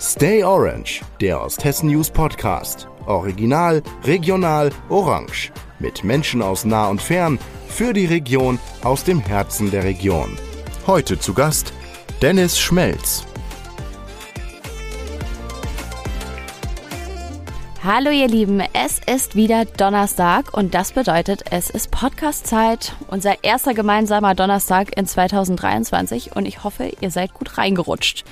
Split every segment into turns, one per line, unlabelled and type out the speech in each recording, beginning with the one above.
Stay Orange, der Osthessen News Podcast. Original, regional, orange. Mit Menschen aus nah und fern, für die Region, aus dem Herzen der Region. Heute zu Gast Dennis Schmelz.
Hallo ihr Lieben, es ist wieder Donnerstag und das bedeutet, es ist Podcast-Zeit, unser erster gemeinsamer Donnerstag in 2023 und ich hoffe, ihr seid gut reingerutscht.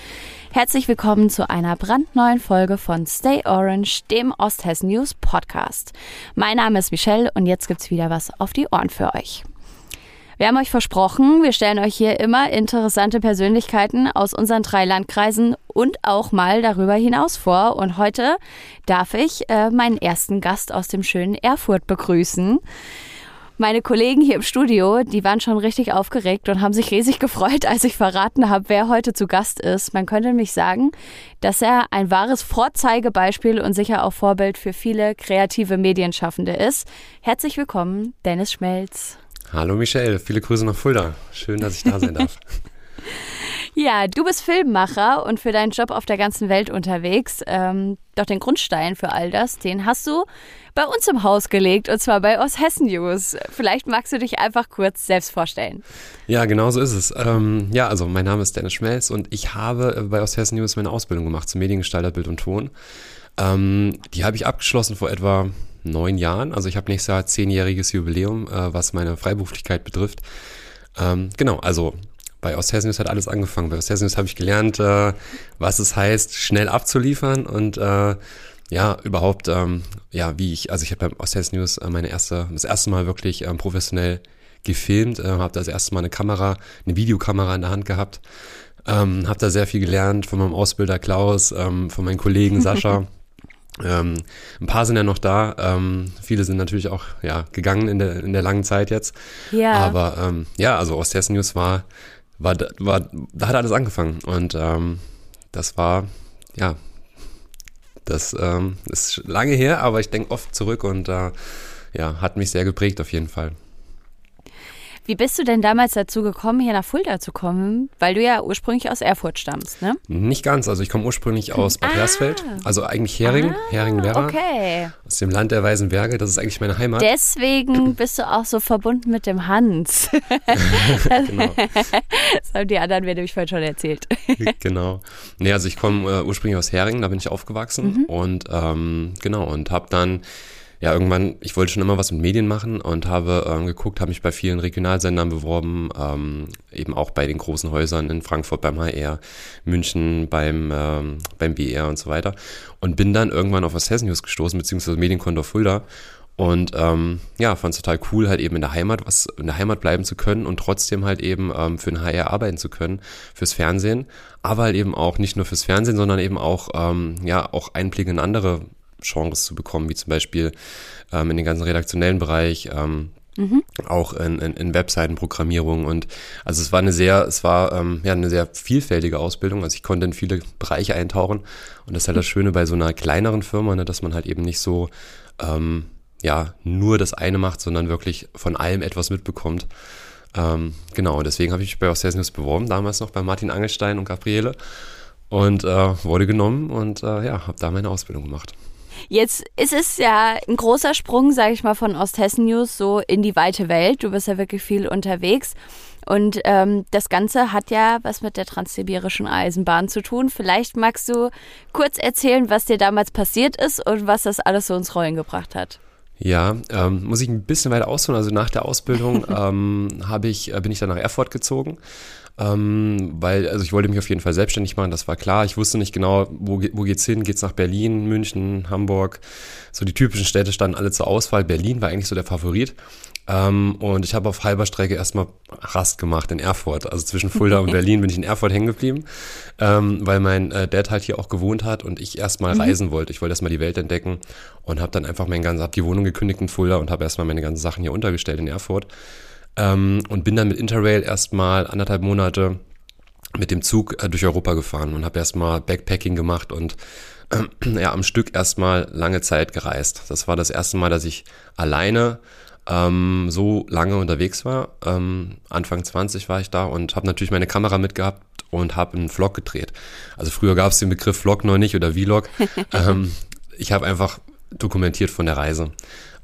Herzlich willkommen zu einer brandneuen Folge von Stay Orange, dem Osthessen News Podcast. Mein Name ist Michelle und jetzt gibt's wieder was auf die Ohren für euch. Wir haben euch versprochen, wir stellen euch hier immer interessante Persönlichkeiten aus unseren drei Landkreisen und auch mal darüber hinaus vor. Und heute darf ich äh, meinen ersten Gast aus dem schönen Erfurt begrüßen. Meine Kollegen hier im Studio, die waren schon richtig aufgeregt und haben sich riesig gefreut, als ich verraten habe, wer heute zu Gast ist. Man könnte nämlich sagen, dass er ein wahres Vorzeigebeispiel und sicher auch Vorbild für viele kreative Medienschaffende ist. Herzlich willkommen, Dennis Schmelz.
Hallo Michelle, viele Grüße nach Fulda. Schön, dass ich da sein darf.
ja, du bist Filmmacher und für deinen Job auf der ganzen Welt unterwegs. Ähm, doch den Grundstein für all das, den hast du bei uns im Haus gelegt und zwar bei Osthessen News. Vielleicht magst du dich einfach kurz selbst vorstellen.
Ja, genau so ist es. Ähm, ja, also mein Name ist Dennis Schmelz und ich habe bei Osthessen News meine Ausbildung gemacht zum Mediengestalter Bild und Ton. Ähm, die habe ich abgeschlossen vor etwa neun Jahren. Also ich habe nächstes Jahr zehnjähriges Jubiläum, äh, was meine Freiberuflichkeit betrifft. Ähm, genau, also bei Osthessen hat alles angefangen. Bei Osthessen habe ich gelernt, äh, was es heißt, schnell abzuliefern und äh, ja, überhaupt, ähm, ja, wie ich, also ich habe beim Osthessen News äh, meine erste, das erste Mal wirklich ähm, professionell gefilmt, äh, habe das erste Mal eine Kamera, eine Videokamera in der Hand gehabt, ähm, habe da sehr viel gelernt von meinem Ausbilder Klaus, ähm, von meinen Kollegen Sascha. Ähm, ein paar sind ja noch da. Ähm, viele sind natürlich auch ja, gegangen in der, in der langen Zeit jetzt. Ja. Aber ähm, ja, also Osthessen News war, war, war, da hat alles angefangen. Und ähm, das war, ja, das ähm, ist lange her, aber ich denke oft zurück und äh, ja, hat mich sehr geprägt auf jeden Fall.
Wie bist du denn damals dazu gekommen, hier nach Fulda zu kommen? Weil du ja ursprünglich aus Erfurt stammst, ne?
Nicht ganz. Also ich komme ursprünglich aus Bad ah. Hersfeld, also eigentlich Hering, ah, Heringen-Werra. Okay. Aus dem Land der Weißen Berge. Das ist eigentlich meine Heimat.
Deswegen bist du auch so verbunden mit dem Hans. genau. Das haben die anderen mir nämlich vorhin schon erzählt.
genau. Nee, also ich komme äh, ursprünglich aus Heringen, da bin ich aufgewachsen. Mhm. Und ähm, genau, und habe dann ja, irgendwann, ich wollte schon immer was mit Medien machen und habe ähm, geguckt, habe mich bei vielen Regionalsendern beworben, ähm, eben auch bei den großen Häusern in Frankfurt beim HR, München beim, ähm, beim BR und so weiter. Und bin dann irgendwann auf was Hessen News gestoßen, beziehungsweise Medienkonto Fulda. Und ähm, ja, fand es total cool, halt eben in der Heimat was in der Heimat bleiben zu können und trotzdem halt eben ähm, für den HR arbeiten zu können, fürs Fernsehen, aber halt eben auch nicht nur fürs Fernsehen, sondern eben auch ähm, ja auch Einblicke in andere Genres zu bekommen, wie zum Beispiel ähm, in den ganzen redaktionellen Bereich, ähm, mhm. auch in, in, in Webseitenprogrammierung und also es war eine sehr, es war ähm, ja eine sehr vielfältige Ausbildung. Also ich konnte in viele Bereiche eintauchen und das ist halt das Schöne bei so einer kleineren Firma, ne, dass man halt eben nicht so ähm, ja nur das eine macht, sondern wirklich von allem etwas mitbekommt. Ähm, genau, deswegen habe ich mich bei Ostesnius beworben, damals noch bei Martin Angelstein und Gabriele und äh, wurde genommen und äh, ja, habe da meine Ausbildung gemacht.
Jetzt ist es ja ein großer Sprung, sage ich mal, von Osthessen News so in die weite Welt. Du bist ja wirklich viel unterwegs. Und ähm, das Ganze hat ja was mit der transsibirischen Eisenbahn zu tun. Vielleicht magst du kurz erzählen, was dir damals passiert ist und was das alles so ins Rollen gebracht hat.
Ja, ähm, muss ich ein bisschen weiter ausholen. Also nach der Ausbildung ähm, ich, äh, bin ich dann nach Erfurt gezogen ähm, weil, also ich wollte mich auf jeden Fall selbstständig machen, das war klar. Ich wusste nicht genau, wo, wo geht's hin? Geht's nach Berlin, München, Hamburg? So die typischen Städte standen alle zur Auswahl. Berlin war eigentlich so der Favorit. Ähm, und ich habe auf halber Strecke erstmal Rast gemacht in Erfurt. Also zwischen Fulda und Berlin bin ich in Erfurt hängen geblieben, ähm, weil mein äh, Dad halt hier auch gewohnt hat und ich erstmal mhm. reisen wollte. Ich wollte erstmal die Welt entdecken und habe dann einfach mein ganzes, hab die Wohnung gekündigt in Fulda und habe erstmal meine ganzen Sachen hier untergestellt in Erfurt. Ähm, und bin dann mit Interrail erstmal anderthalb Monate mit dem Zug äh, durch Europa gefahren und habe erstmal Backpacking gemacht und äh, ja, am Stück erstmal lange Zeit gereist. Das war das erste Mal, dass ich alleine ähm, so lange unterwegs war. Ähm, Anfang 20 war ich da und habe natürlich meine Kamera mitgehabt und habe einen Vlog gedreht. Also früher gab es den Begriff Vlog noch nicht oder Vlog. ähm, ich habe einfach dokumentiert von der Reise.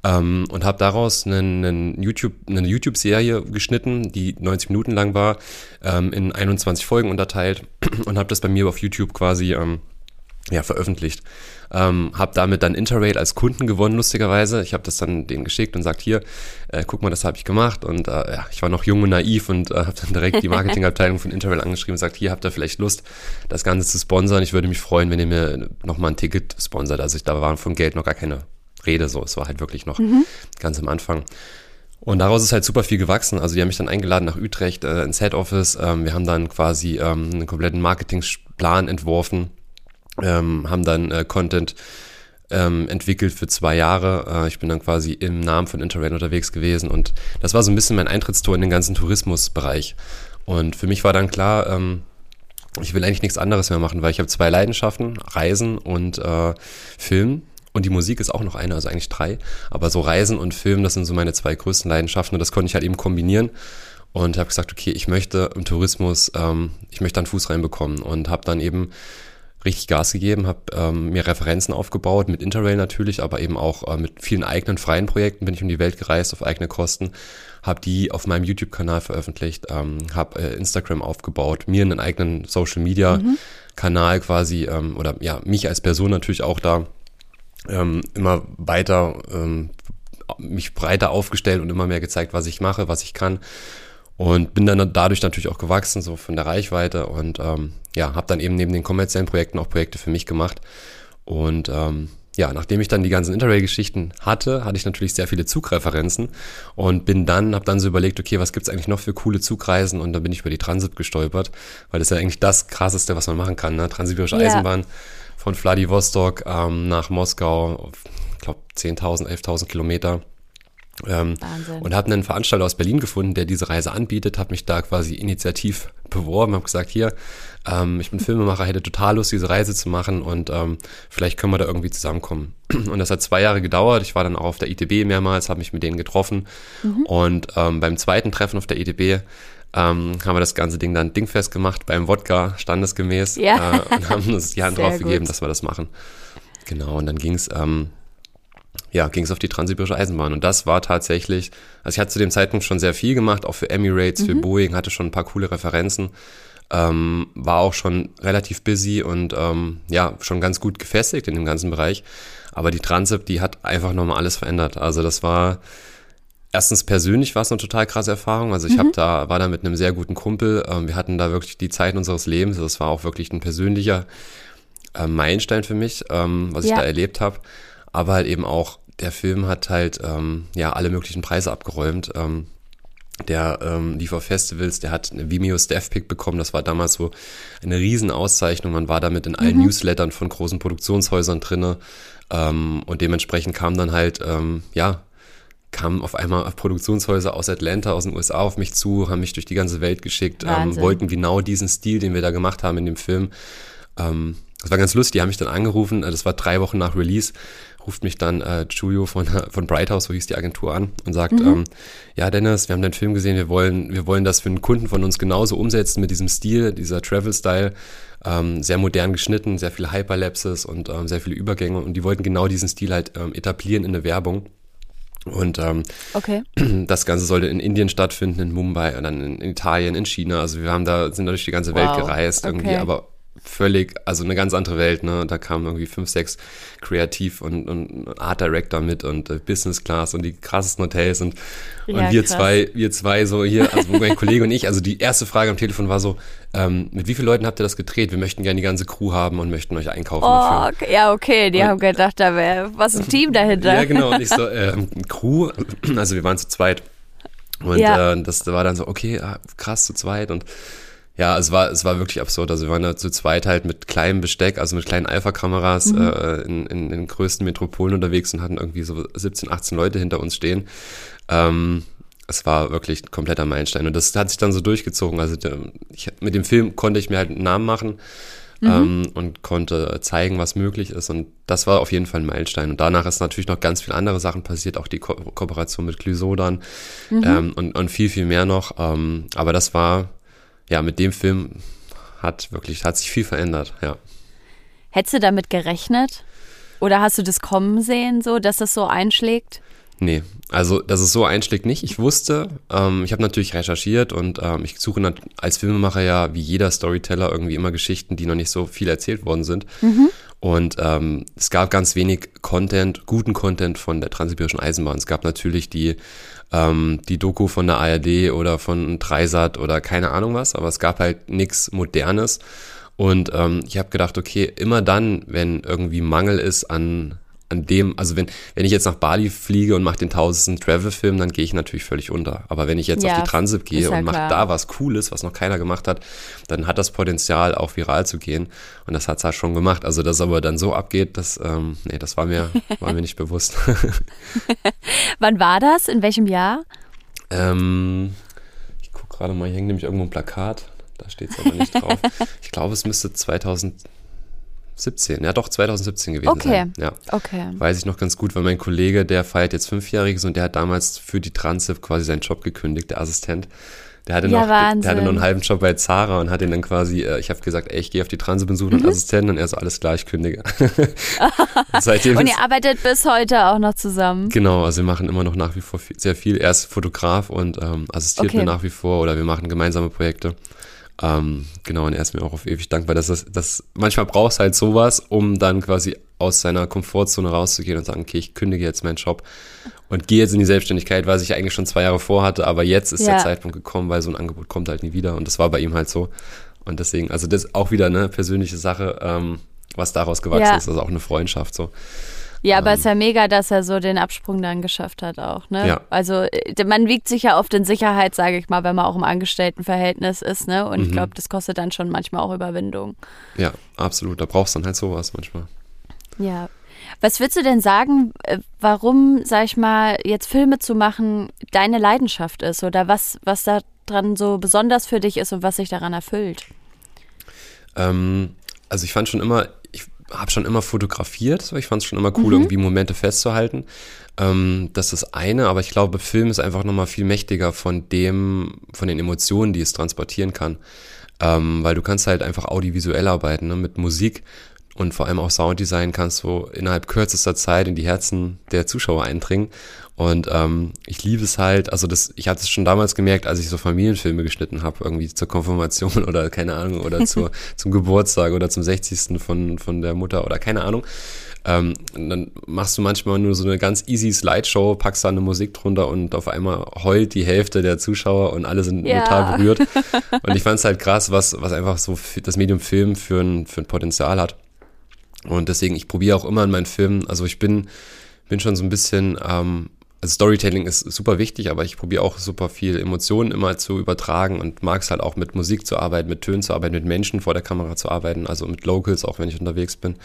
Ähm, und habe daraus einen, einen YouTube, eine YouTube-Serie geschnitten, die 90 Minuten lang war, ähm, in 21 Folgen unterteilt und habe das bei mir auf YouTube quasi ähm, ja, veröffentlicht. Ähm, habe damit dann Interrail als Kunden gewonnen, lustigerweise. Ich habe das dann denen geschickt und sagt, hier, äh, guck mal, das habe ich gemacht. Und äh, ja, ich war noch jung und naiv und äh, habe dann direkt die Marketingabteilung von Interrail angeschrieben und sagt, hier habt ihr vielleicht Lust, das Ganze zu sponsern. Ich würde mich freuen, wenn ihr mir nochmal ein Ticket sponsert. Also ich, da waren von Geld noch gar keine Rede so. Es war halt wirklich noch mhm. ganz am Anfang. Und daraus ist halt super viel gewachsen. Also die haben mich dann eingeladen nach Utrecht äh, ins Head Office. Ähm, wir haben dann quasi ähm, einen kompletten Marketingplan entworfen ähm, haben dann äh, Content ähm, entwickelt für zwei Jahre. Äh, ich bin dann quasi im Namen von Interrail unterwegs gewesen und das war so ein bisschen mein Eintrittstor in den ganzen Tourismusbereich. Und für mich war dann klar, ähm, ich will eigentlich nichts anderes mehr machen, weil ich habe zwei Leidenschaften, Reisen und äh, Film. Und die Musik ist auch noch eine, also eigentlich drei. Aber so Reisen und Film, das sind so meine zwei größten Leidenschaften und das konnte ich halt eben kombinieren. Und habe gesagt, okay, ich möchte im Tourismus, ähm, ich möchte einen Fuß reinbekommen und habe dann eben richtig Gas gegeben, habe ähm, mir Referenzen aufgebaut, mit Interrail natürlich, aber eben auch äh, mit vielen eigenen freien Projekten bin ich um die Welt gereist auf eigene Kosten, habe die auf meinem YouTube-Kanal veröffentlicht, ähm, habe äh, Instagram aufgebaut, mir einen eigenen Social-Media-Kanal mhm. quasi ähm, oder ja, mich als Person natürlich auch da ähm, immer weiter ähm, mich breiter aufgestellt und immer mehr gezeigt, was ich mache, was ich kann und bin dann dadurch natürlich auch gewachsen, so von der Reichweite und ähm, ja, habe dann eben neben den kommerziellen Projekten auch Projekte für mich gemacht. Und ähm, ja, nachdem ich dann die ganzen Interrail-Geschichten hatte, hatte ich natürlich sehr viele Zugreferenzen und bin dann, habe dann so überlegt, okay, was gibt's eigentlich noch für coole Zugreisen? Und dann bin ich über die Transit gestolpert, weil das ist ja eigentlich das Krasseste, was man machen kann, ne? Transsibirische ja. Von Vladivostok ähm, nach Moskau, ich glaube 10.000, 11.000 Kilometer ähm, und habe einen Veranstalter aus Berlin gefunden, der diese Reise anbietet, habe mich da quasi initiativ beworben, habe gesagt, hier, ähm, ich bin Filmemacher, hätte total Lust, diese Reise zu machen und ähm, vielleicht können wir da irgendwie zusammenkommen. Und das hat zwei Jahre gedauert. Ich war dann auch auf der ITB mehrmals, habe mich mit denen getroffen mhm. und ähm, beim zweiten Treffen auf der ITB ähm, haben wir das ganze Ding dann dingfest gemacht beim Wodka, standesgemäß ja. äh, und haben uns die Hand drauf gegeben, dass wir das machen. Genau, und dann ging es ähm, ja, ging es auf die Transsibirische Eisenbahn. Und das war tatsächlich, also ich hatte zu dem Zeitpunkt schon sehr viel gemacht, auch für Emirates, mhm. für Boeing, hatte schon ein paar coole Referenzen, ähm, war auch schon relativ busy und ähm, ja, schon ganz gut gefestigt in dem ganzen Bereich. Aber die Transip, die hat einfach nochmal alles verändert. Also das war, erstens persönlich war es eine total krasse Erfahrung. Also ich mhm. habe da, war da mit einem sehr guten Kumpel. Ähm, wir hatten da wirklich die Zeit unseres Lebens. Das war auch wirklich ein persönlicher äh, Meilenstein für mich, ähm, was ja. ich da erlebt habe aber halt eben auch, der Film hat halt ähm, ja alle möglichen Preise abgeräumt. Ähm, der ähm, lief auf Festivals, der hat eine Vimeo Staff Pick bekommen. Das war damals so eine Riesenauszeichnung. Man war damit in allen mhm. Newslettern von großen Produktionshäusern drinne. Ähm, und dementsprechend kam dann halt, ähm, ja, kamen auf einmal Produktionshäuser aus Atlanta, aus den USA auf mich zu, haben mich durch die ganze Welt geschickt, ähm, wollten genau diesen Stil, den wir da gemacht haben in dem Film. Ähm, das war ganz lustig, die haben mich dann angerufen, das war drei Wochen nach Release ruft mich dann äh, Julio von, von Brighthouse, so hieß die Agentur an, und sagt, mhm. ähm, ja Dennis, wir haben deinen Film gesehen, wir wollen, wir wollen das für einen Kunden von uns genauso umsetzen mit diesem Stil, dieser Travel-Style, ähm, sehr modern geschnitten, sehr viele Hyperlapses und ähm, sehr viele Übergänge und die wollten genau diesen Stil halt ähm, etablieren in der Werbung. Und ähm, okay. das Ganze sollte in Indien stattfinden, in Mumbai und dann in, Italien, in China. Also wir haben da, sind da durch die ganze Welt wow. gereist irgendwie, okay. aber völlig, also eine ganz andere Welt, ne? Da kamen irgendwie fünf, sechs Kreativ- und, und Art Director mit und äh, Business Class und die krassesten Hotels und, ja, und wir krass. zwei, wir zwei so hier, also mein Kollege und ich, also die erste Frage am Telefon war so, ähm, mit wie vielen Leuten habt ihr das gedreht? Wir möchten gerne die ganze Crew haben und möchten euch einkaufen.
Oh, okay, ja, okay, die und, haben gedacht, da wäre was ein Team dahinter.
Ja, genau, und ich so, ähm, Crew, also wir waren zu zweit. Und ja. äh, das war dann so, okay, ah, krass, zu zweit und ja, es war, es war wirklich absurd. Also wir waren da zu zweit halt mit kleinem Besteck, also mit kleinen Alpha-Kameras mhm. äh, in, in, den größten Metropolen unterwegs und hatten irgendwie so 17, 18 Leute hinter uns stehen. Ähm, es war wirklich ein kompletter Meilenstein. Und das hat sich dann so durchgezogen. Also ich, mit dem Film konnte ich mir halt einen Namen machen mhm. ähm, und konnte zeigen, was möglich ist. Und das war auf jeden Fall ein Meilenstein. Und danach ist natürlich noch ganz viele andere Sachen passiert, auch die Ko Kooperation mit Glysodan mhm. ähm, und, und viel, viel mehr noch. Ähm, aber das war ja, mit dem Film hat wirklich, hat sich viel verändert, ja.
Hättest du damit gerechnet? Oder hast du das kommen sehen, so, dass das so einschlägt?
Nee, also dass es so einschlägt nicht. Ich wusste, ähm, ich habe natürlich recherchiert und ähm, ich suche als Filmemacher ja wie jeder Storyteller irgendwie immer Geschichten, die noch nicht so viel erzählt worden sind. Mhm. Und ähm, es gab ganz wenig Content, guten Content von der Transsibirischen Eisenbahn. Es gab natürlich die, ähm, die Doku von der ARD oder von Dreisat oder keine Ahnung was, aber es gab halt nichts Modernes. Und ähm, ich habe gedacht, okay, immer dann, wenn irgendwie Mangel ist an an dem, also wenn, wenn ich jetzt nach Bali fliege und mache den tausendsten Travel-Film, dann gehe ich natürlich völlig unter. Aber wenn ich jetzt ja, auf die Transit gehe ja und mache da was Cooles, was noch keiner gemacht hat, dann hat das Potenzial, auch viral zu gehen. Und das hat es halt schon gemacht. Also, dass es aber dann so abgeht, das, ähm, nee, das war mir, war mir nicht bewusst.
Wann war das? In welchem Jahr?
Ähm, ich gucke gerade mal, hier hängt nämlich irgendwo ein Plakat. Da steht es aber nicht drauf. Ich glaube, es müsste 2000 17, ja doch 2017 gewesen
okay.
sein.
Ja. Okay.
Weiß ich noch ganz gut, weil mein Kollege, der feiert jetzt Fünfjähriges und der hat damals für die Transip quasi seinen Job gekündigt, der Assistent. Der hatte, ja, noch, der hatte noch einen halben Job bei Zara und hat ihn dann quasi, äh, ich habe gesagt, ey, ich gehe auf die Transit und suche einen mhm. Assistenten und er so, alles klar, ich kündige.
und, und ihr arbeitet bis heute auch noch zusammen?
Genau, also wir machen immer noch nach wie vor viel, sehr viel. Er ist Fotograf und ähm, assistiert okay. mir nach wie vor oder wir machen gemeinsame Projekte. Ähm, genau, und er ist mir auch auf ewig dankbar, dass das, das manchmal brauchst halt sowas, um dann quasi aus seiner Komfortzone rauszugehen und sagen, okay, ich kündige jetzt meinen Job und gehe jetzt in die Selbstständigkeit, was ich eigentlich schon zwei Jahre vorhatte, aber jetzt ist ja. der Zeitpunkt gekommen, weil so ein Angebot kommt halt nie wieder und das war bei ihm halt so. Und deswegen, also das ist auch wieder eine persönliche Sache, ähm, was daraus gewachsen ja. ist, also auch eine Freundschaft so.
Ja, aber es ist ja mega, dass er so den Absprung dann geschafft hat auch, ne? Ja. Also äh, man wiegt sich ja oft in Sicherheit, sage ich mal, wenn man auch im Angestelltenverhältnis ist, ne? Und mhm. ich glaube, das kostet dann schon manchmal auch Überwindung.
Ja, absolut. Da brauchst du dann halt sowas manchmal.
Ja. Was würdest du denn sagen, äh, warum, sag ich mal, jetzt Filme zu machen deine Leidenschaft ist oder was, was da dran so besonders für dich ist und was sich daran erfüllt?
Ähm, also ich fand schon immer, habe schon immer fotografiert. So. Ich fand es schon immer cool, mhm. irgendwie Momente festzuhalten. Ähm, das ist das eine, aber ich glaube, Film ist einfach nochmal viel mächtiger von dem, von den Emotionen, die es transportieren kann. Ähm, weil du kannst halt einfach audiovisuell arbeiten, ne? mit Musik und vor allem auch Sounddesign kannst du innerhalb kürzester Zeit in die Herzen der Zuschauer eindringen. Und ähm, ich liebe es halt, also das, ich hatte es schon damals gemerkt, als ich so Familienfilme geschnitten habe, irgendwie zur Konfirmation oder keine Ahnung, oder zur, zum Geburtstag oder zum 60. von, von der Mutter oder keine Ahnung. Ähm, dann machst du manchmal nur so eine ganz easy Slideshow, packst da eine Musik drunter und auf einmal heult die Hälfte der Zuschauer und alle sind ja. total berührt. Und ich fand es halt krass, was, was einfach so das Medium Film für ein, für ein Potenzial hat. Und deswegen, ich probiere auch immer in meinen Filmen, also ich bin, bin schon so ein bisschen ähm, also Storytelling ist super wichtig, aber ich probiere auch super viel Emotionen immer zu übertragen und mag es halt auch mit Musik zu arbeiten, mit Tönen zu arbeiten, mit Menschen vor der Kamera zu arbeiten, also mit Locals, auch wenn ich unterwegs bin,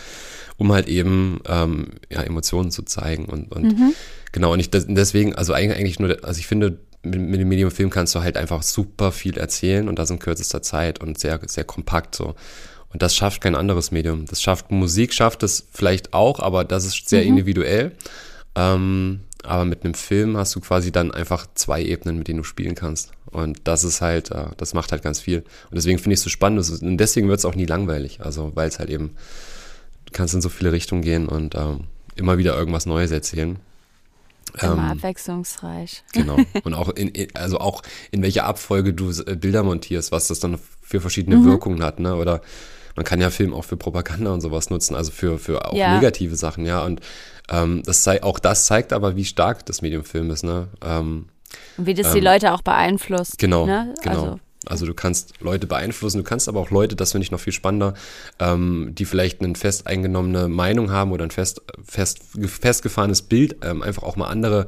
um halt eben ähm, ja, Emotionen zu zeigen und, und mhm. genau, und ich deswegen, also eigentlich nur, also ich finde, mit, mit dem Medium Film kannst du halt einfach super viel erzählen und das in kürzester Zeit und sehr, sehr kompakt so. Und das schafft kein anderes Medium. Das schafft Musik, schafft es vielleicht auch, aber das ist sehr mhm. individuell. Ähm, aber mit einem Film hast du quasi dann einfach zwei Ebenen, mit denen du spielen kannst. Und das ist halt, äh, das macht halt ganz viel. Und deswegen finde ich es so spannend. Und deswegen wird es auch nie langweilig. Also, weil es halt eben, du kannst in so viele Richtungen gehen und ähm, immer wieder irgendwas Neues erzählen.
Immer ähm, abwechslungsreich.
Genau. Und auch in, also auch in welcher Abfolge du äh, Bilder montierst, was das dann für verschiedene mhm. Wirkungen hat, ne? Oder man kann ja Film auch für Propaganda und sowas nutzen, also für, für auch ja. negative Sachen, ja. Und ähm, das sei, auch das zeigt aber, wie stark das Medium Film ist, ne? Ähm,
und wie das ähm, die Leute auch beeinflusst.
Genau,
ne?
genau. Also. Also du kannst Leute beeinflussen, du kannst aber auch Leute, das finde ich noch viel spannender, ähm, die vielleicht eine fest eingenommene Meinung haben oder ein fest, fest, festgefahrenes Bild, ähm, einfach auch mal andere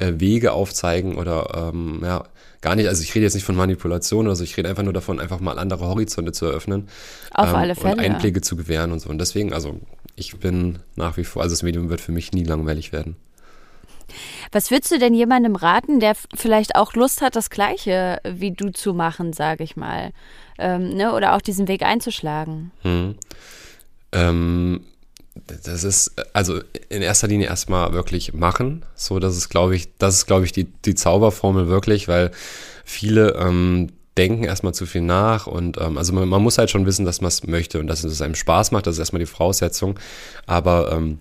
äh, Wege aufzeigen oder ähm, ja, gar nicht, also ich rede jetzt nicht von Manipulation oder so, ich rede einfach nur davon, einfach mal andere Horizonte zu eröffnen.
Auf ähm, alle Fälle.
Und Einblicke zu gewähren und so. Und deswegen, also ich bin nach wie vor, also das Medium wird für mich nie langweilig werden.
Was würdest du denn jemandem raten, der vielleicht auch Lust hat, das Gleiche wie du zu machen, sage ich mal, ähm, ne? oder auch diesen Weg einzuschlagen?
Hm. Ähm, das ist also in erster Linie erstmal wirklich machen. So, das ist, glaube ich, das ist, glaube ich, die, die Zauberformel wirklich, weil viele ähm, denken erstmal zu viel nach und ähm, also man, man, muss halt schon wissen, dass man es möchte und dass es einem Spaß macht, das ist erstmal die Voraussetzung, aber ähm,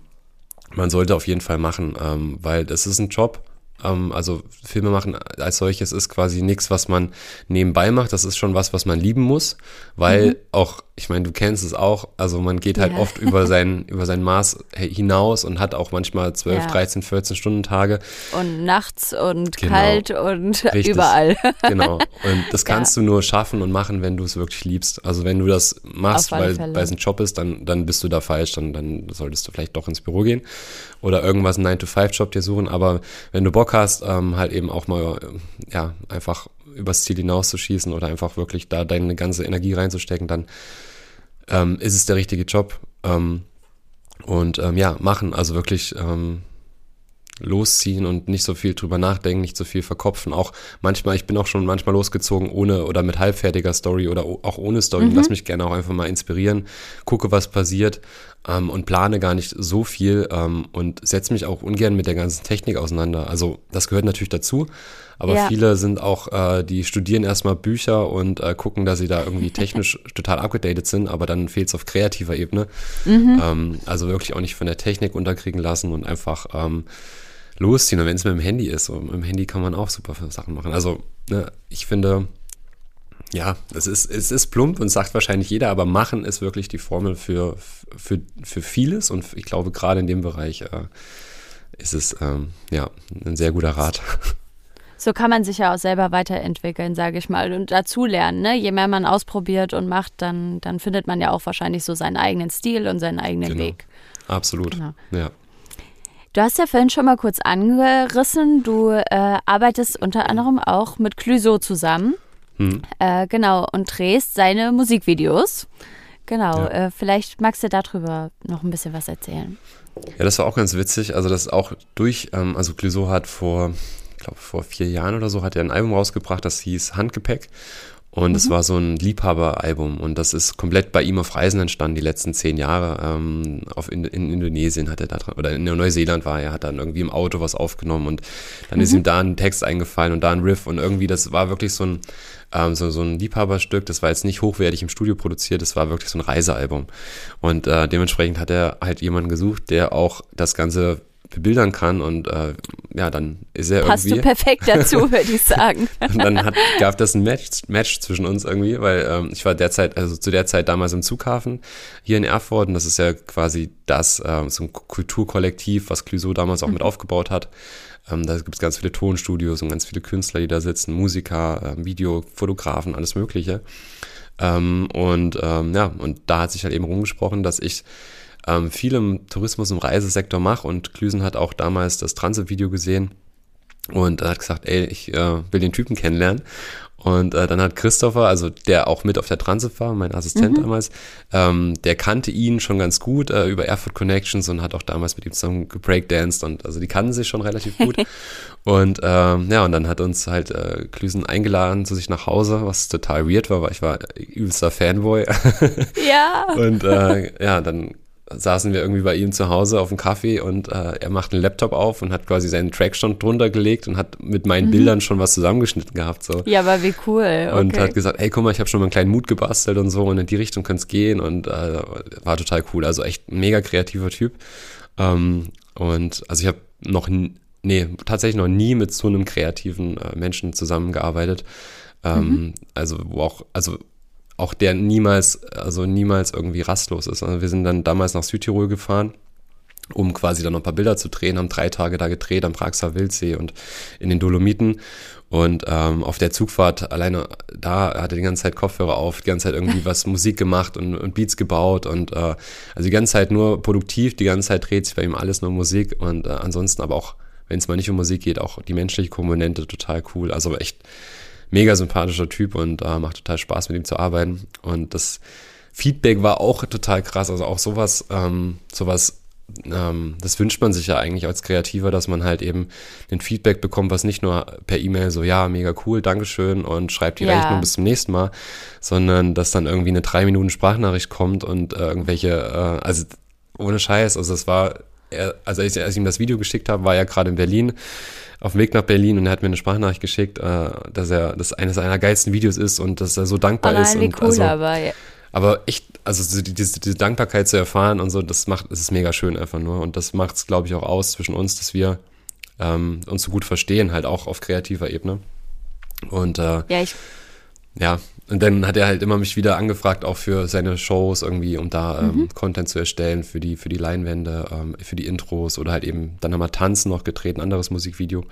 man sollte auf jeden Fall machen, ähm, weil das ist ein Job, ähm, also Filme machen als solches ist quasi nichts, was man nebenbei macht. Das ist schon was, was man lieben muss, weil mhm. auch, ich meine, du kennst es auch, also man geht halt ja. oft über sein, über sein Maß hinaus und hat auch manchmal 12, ja. 13, 14 Stunden Tage.
Und nachts und genau. kalt und Richtig. überall.
Genau. Und das kannst ja. du nur schaffen und machen, wenn du es wirklich liebst. Also wenn du das machst, weil, weil es ein Job ist, dann, dann bist du da falsch, dann, dann solltest du vielleicht doch ins Büro gehen oder irgendwas, einen 9-to-5-Job dir suchen. Aber wenn du Bock hast, ähm, halt eben auch mal, ja, einfach übers Ziel hinauszuschießen oder einfach wirklich da deine ganze Energie reinzustecken, dann ähm, ist es der richtige Job. Ähm, und ähm, ja, machen, also wirklich ähm, losziehen und nicht so viel drüber nachdenken, nicht so viel verkopfen. Auch manchmal, ich bin auch schon manchmal losgezogen ohne oder mit halbfertiger Story oder auch ohne Story. Mhm. Lass mich gerne auch einfach mal inspirieren, gucke, was passiert ähm, und plane gar nicht so viel ähm, und setze mich auch ungern mit der ganzen Technik auseinander. Also das gehört natürlich dazu. Aber ja. viele sind auch, äh, die studieren erstmal Bücher und äh, gucken, dass sie da irgendwie technisch total abgedatet sind, aber dann fehlt es auf kreativer Ebene. Mhm. Ähm, also wirklich auch nicht von der Technik unterkriegen lassen und einfach ähm, losziehen. Und wenn es mit dem Handy ist, so, mit dem Handy kann man auch super Sachen machen. Also ne, ich finde, ja, es ist, es ist plump und sagt wahrscheinlich jeder, aber machen ist wirklich die Formel für, für, für vieles und ich glaube, gerade in dem Bereich äh, ist es ähm, ja ein sehr guter Rat.
So kann man sich ja auch selber weiterentwickeln, sage ich mal, und dazulernen. Ne? Je mehr man ausprobiert und macht, dann, dann findet man ja auch wahrscheinlich so seinen eigenen Stil und seinen eigenen
genau.
Weg.
Absolut, genau. ja.
Du hast ja vorhin schon mal kurz angerissen, du äh, arbeitest unter anderem auch mit Clüso zusammen. Hm. Äh, genau, und drehst seine Musikvideos. Genau, ja. äh, vielleicht magst du darüber noch ein bisschen was erzählen.
Ja, das war auch ganz witzig. Also das auch durch, ähm, also Clüso hat vor, ich glaube vor vier Jahren oder so, hat er ein Album rausgebracht, das hieß Handgepäck. Und es mhm. war so ein Liebhaberalbum und das ist komplett bei ihm auf Reisen entstanden, die letzten zehn Jahre. Ähm, auf in, in, Indonesien hat er da dran, oder in Neuseeland war er, hat dann irgendwie im Auto was aufgenommen und dann mhm. ist ihm da ein Text eingefallen und da ein Riff und irgendwie, das war wirklich so ein, ähm, so, so ein Liebhaberstück, das war jetzt nicht hochwertig im Studio produziert, das war wirklich so ein Reisealbum. Und äh, dementsprechend hat er halt jemanden gesucht, der auch das Ganze bebildern kann und äh, ja, dann ist er
Passt
irgendwie...
Passt du perfekt dazu, würde ich sagen.
und dann hat, gab das ein Match, Match zwischen uns irgendwie, weil ähm, ich war derzeit, also zu der Zeit damals im Zughafen hier in Erfurt und das ist ja quasi das, ähm, so ein Kulturkollektiv, was Clüso damals auch mhm. mit aufgebaut hat. Ähm, da gibt es ganz viele Tonstudios und ganz viele Künstler, die da sitzen, Musiker, äh, Video, Fotografen, alles mögliche. Ähm, und ähm, ja, und da hat sich halt eben rumgesprochen, dass ich ähm, viel im Tourismus- und Reisesektor mache und Klüsen hat auch damals das Transit-Video gesehen und hat gesagt, ey, ich äh, will den Typen kennenlernen. Und äh, dann hat Christopher, also der auch mit auf der Transit war, mein Assistent mhm. damals, ähm, der kannte ihn schon ganz gut äh, über Erfurt Connections und hat auch damals mit ihm zusammen gebreakdanced und also die kannten sich schon relativ gut. und ähm, ja, und dann hat uns halt äh, Klüsen eingeladen zu sich nach Hause, was total weird war, weil ich war übelster Fanboy.
ja.
und äh, ja, dann saßen wir irgendwie bei ihm zu Hause auf dem Kaffee und äh, er macht einen Laptop auf und hat quasi seinen Track schon drunter gelegt und hat mit meinen mhm. Bildern schon was zusammengeschnitten gehabt. So.
Ja, aber wie cool.
Okay. Und hat gesagt, hey, guck mal, ich habe schon mal einen kleinen Mut gebastelt und so und in die Richtung könnte es gehen und äh, war total cool. Also echt mega kreativer Typ. Ähm, und also ich habe noch, nee, tatsächlich noch nie mit so einem kreativen äh, Menschen zusammengearbeitet. Ähm, mhm. Also wo auch, also auch der niemals, also niemals irgendwie rastlos ist. Also wir sind dann damals nach Südtirol gefahren, um quasi dann noch ein paar Bilder zu drehen, haben drei Tage da gedreht am Praxer Wildsee und in den Dolomiten. Und ähm, auf der Zugfahrt alleine da hat er die ganze Zeit Kopfhörer auf, die ganze Zeit irgendwie was Musik gemacht und, und Beats gebaut und äh, also die ganze Zeit nur produktiv, die ganze Zeit dreht sich bei ihm alles nur Musik und äh, ansonsten aber auch, wenn es mal nicht um Musik geht, auch die menschliche Komponente total cool. Also echt mega sympathischer Typ und äh, macht total Spaß mit ihm zu arbeiten. Und das Feedback war auch total krass. Also auch sowas, ähm, sowas, ähm, das wünscht man sich ja eigentlich als Kreativer, dass man halt eben ein Feedback bekommt, was nicht nur per E-Mail so, ja, mega cool, Dankeschön und schreibt die ja. Rechnung bis zum nächsten Mal, sondern dass dann irgendwie eine drei Minuten Sprachnachricht kommt und äh, irgendwelche, äh, also ohne Scheiß, also es war er, also als ich ihm das Video geschickt habe, war er gerade in Berlin, auf dem Weg nach Berlin und er hat mir eine Sprachnachricht geschickt, äh, dass er das eines seiner geilsten Videos ist und dass er so dankbar
Allein
ist.
wie
und
cool,
also,
aber ja.
aber echt, also so die- diese, diese Dankbarkeit zu erfahren und so, das macht, es ist mega schön einfach nur. Und das macht es, glaube ich, auch aus zwischen uns, dass wir ähm, uns so gut verstehen, halt auch auf kreativer Ebene. Und äh,
ja, ich
ja, und dann hat er halt immer mich wieder angefragt, auch für seine Shows irgendwie, um da
Mhm.
ähm, Content zu erstellen für die, für die Leinwände, ähm, für die Intros oder halt eben, dann haben wir Tanzen noch gedreht, ein anderes Musikvideo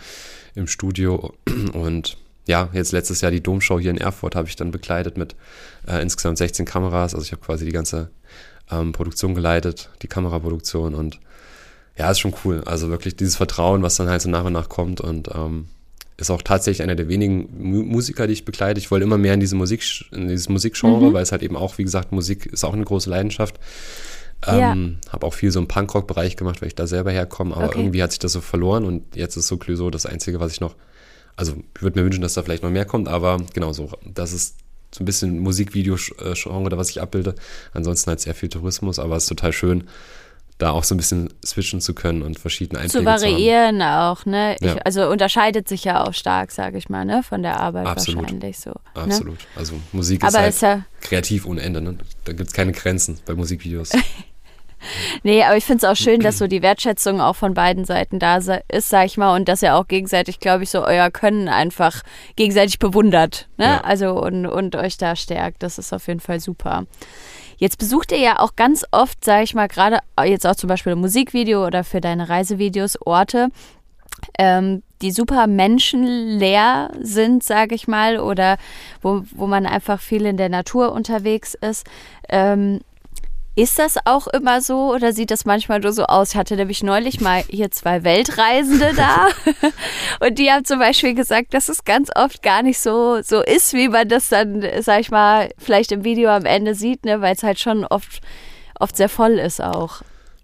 im Studio. Und ja, jetzt letztes Jahr die Domshow hier in Erfurt habe ich dann begleitet mit äh, insgesamt 16 Kameras. Also ich habe quasi die ganze ähm, Produktion geleitet, die Kameraproduktion und ja, ist schon cool. Also wirklich dieses Vertrauen, was dann halt so nach und nach kommt und ähm, ist auch tatsächlich einer der wenigen Mu Musiker, die ich begleite. Ich wollte immer mehr in diese Musik, in dieses Musikgenre, weil es halt eben auch, wie gesagt, Musik ist auch eine große Leidenschaft. Ähm, Habe auch viel so im Punkrock-Bereich gemacht, weil ich da selber herkomme, aber
Okay.
irgendwie hat sich das so verloren und jetzt ist so Clueso das Einzige, was ich noch, also ich würde mir wünschen, dass da vielleicht noch mehr kommt, aber genau so, das ist so ein bisschen Musikvideo-Genre, da was ich abbilde. Ansonsten halt sehr viel Tourismus, aber es ist total schön, da auch so ein bisschen switchen zu können und verschiedene Einflüsse
zu variieren auch, ne? Ich,
Ja.
Also unterscheidet sich ja auch stark, sage ich mal, ne? Von der Arbeit
Absolut.
wahrscheinlich so. Ne?
Absolut. Also Musik ist halt
ist ja,
kreativ ohne Ende. Ne? Da gibt es keine Grenzen bei Musikvideos.
nee, aber ich finde es auch schön, dass so die Wertschätzung auch von beiden Seiten da ist, sag ich mal, und dass ihr auch gegenseitig, glaube ich, so euer Können einfach gegenseitig bewundert, ne?
Ja.
Also und, und euch da stärkt. Das ist auf jeden Fall super. Jetzt besucht ihr ja auch ganz oft, sage ich mal, gerade jetzt auch zum Beispiel ein Musikvideo oder für deine Reisevideos Orte, ähm, die super menschenleer sind, sage ich mal, oder wo, wo man einfach viel in der Natur unterwegs ist. Ähm, ist das auch immer so oder sieht das manchmal nur so aus? Ich hatte nämlich neulich mal hier zwei Weltreisende da und die haben zum Beispiel gesagt, dass es ganz oft gar nicht so, so ist, wie man das dann, sag ich mal, vielleicht im Video am Ende sieht, ne? weil es halt schon oft, oft sehr voll ist auch.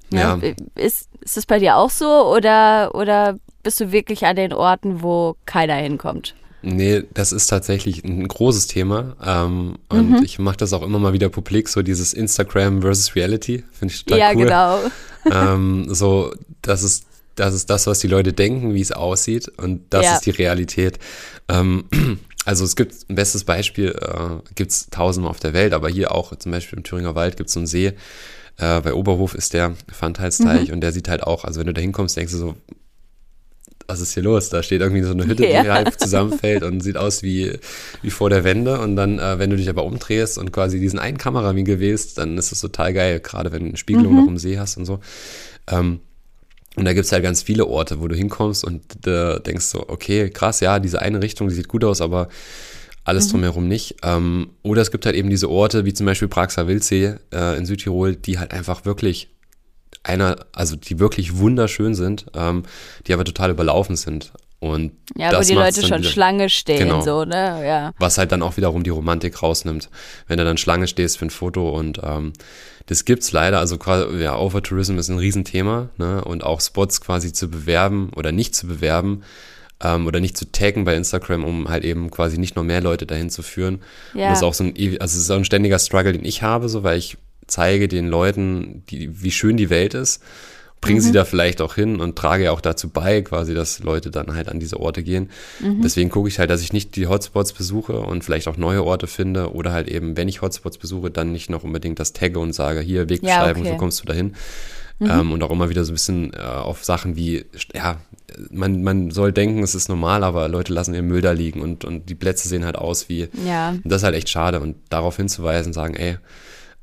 Ne?
Ja.
Ist, ist das bei dir auch so oder, oder bist du wirklich an den Orten, wo keiner hinkommt?
Nee, das ist tatsächlich ein großes Thema. Ähm, und
Mhm.
ich mache das auch immer mal wieder publik, so dieses Instagram versus Reality. Finde ich total
ja,
cool.
genau.
ähm, so, das ist, das ist das, was die Leute denken, wie es aussieht. Und das
Ja.
ist die Realität. Ähm, also es gibt ein bestes Beispiel, äh, gibt es tausendmal auf der Welt, aber hier auch zum Beispiel im Thüringer Wald gibt es so einen See. Äh, bei Oberhof ist der Pfandhalsteich
Mhm.
und der sieht halt auch, also wenn du da hinkommst, denkst du so, was ist hier los? Da steht irgendwie so eine Hütte,
Ja.
die halb zusammenfällt und sieht aus wie, wie vor der Wende. Und dann, äh, wenn du dich aber umdrehst und quasi diesen einen Kamerawinkel wählst, dann ist es total geil, gerade wenn du eine Spiegelung noch im See hast und so. Ähm, und da gibt's halt ganz viele Orte, wo du hinkommst und äh, denkst so, okay, krass, ja, diese eine Richtung, die sieht gut aus, aber alles drumherum nicht. Ähm, oder es gibt halt eben diese Orte, wie zum Beispiel Praxer Wildsee äh, in Südtirol, die halt einfach wirklich einer, also die wirklich wunderschön sind, ähm, die aber total überlaufen sind. Und
Ja, wo
das
die
macht's
Leute schon
wieder-
Schlange stehen,
Genau.
so, ne? Ja.
was halt dann auch wiederum die Romantik rausnimmt. Wenn du dann Schlange stehst für ein Foto und ähm, das gibt's leider, also quasi, ja, Overtourism ist ein Riesenthema, ne? Und auch Spots quasi zu bewerben oder nicht zu bewerben ähm, oder nicht zu taggen bei Instagram, um halt eben quasi nicht noch mehr Leute dahin zu führen.
Ja.
Und das ist auch so ein, also es ist auch ein ständiger Struggle, den ich habe, so weil ich zeige den Leuten, die, wie schön die Welt ist, bringe
Mhm.
sie da vielleicht auch hin und trage ja auch dazu bei, quasi, dass Leute dann halt an diese Orte gehen.
Mhm.
Deswegen gucke ich halt, dass ich nicht die Hotspots besuche und vielleicht auch neue Orte finde oder halt eben, wenn ich Hotspots besuche, dann nicht noch unbedingt das tagge und sage, hier Wegbeschreibung,
okay. Mhm.
so kommst du dahin. Ähm, und auch immer wieder so ein bisschen äh, auf Sachen wie, ja, man, man soll denken, es ist normal, aber Leute lassen ihren Müll da liegen und, und die Plätze sehen halt aus wie,
Ja.
das ist halt echt schade. Und darauf hinzuweisen, sagen, ey,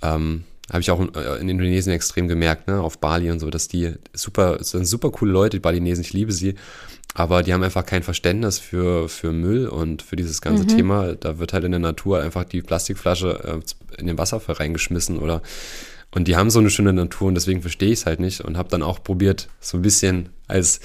ähm, habe ich auch in, äh, in Indonesien extrem gemerkt, ne, auf Bali und so, dass die super, sind super coole Leute, die Balinesen, ich liebe sie, aber die haben einfach kein Verständnis für, für Müll und für dieses ganze Thema. Da wird halt in der Natur einfach die Plastikflasche äh, in den Wasserfall reingeschmissen oder und die haben so eine schöne Natur und deswegen verstehe ich es halt nicht und habe dann auch probiert, so ein bisschen als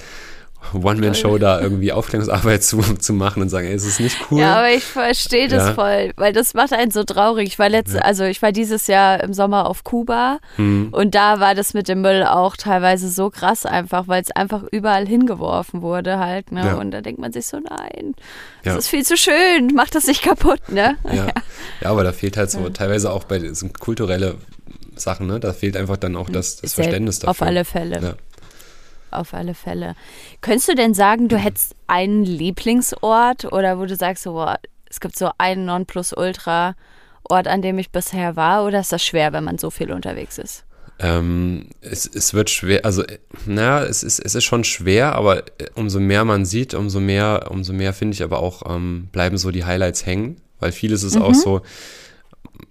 One-Man-Show da irgendwie Aufklärungsarbeit zu, zu machen und sagen, ey, es ist nicht cool.
Ja, aber ich verstehe das
Ja.
voll, weil das macht einen so traurig. Ich war letzt, also ich war dieses Jahr im Sommer auf Kuba
Hm.
und da war das mit dem Müll auch teilweise so krass einfach, weil es einfach überall hingeworfen wurde halt, ne?
Ja.
Und da denkt man sich so, nein,
Ja.
das ist viel zu schön, mach das nicht kaputt, ne?
Ja. ja, aber da fehlt halt so teilweise auch bei so kulturelle Sachen, ne? Da fehlt einfach dann auch das, das
Sehr-
Verständnis dafür.
Auf alle Fälle. Auf alle Fälle. Könntest du denn sagen, du hättest einen Lieblingsort oder wo du sagst, so, es gibt so einen Nonplusultra-Ort, an dem ich bisher war, oder ist das schwer, wenn man so viel unterwegs ist?
Ähm, es, es wird schwer, also naja, es ist, es ist schon schwer, aber äh, umso mehr man sieht, umso mehr, umso mehr finde ich aber auch, ähm, bleiben so die Highlights hängen, weil vieles ist mhm. auch so,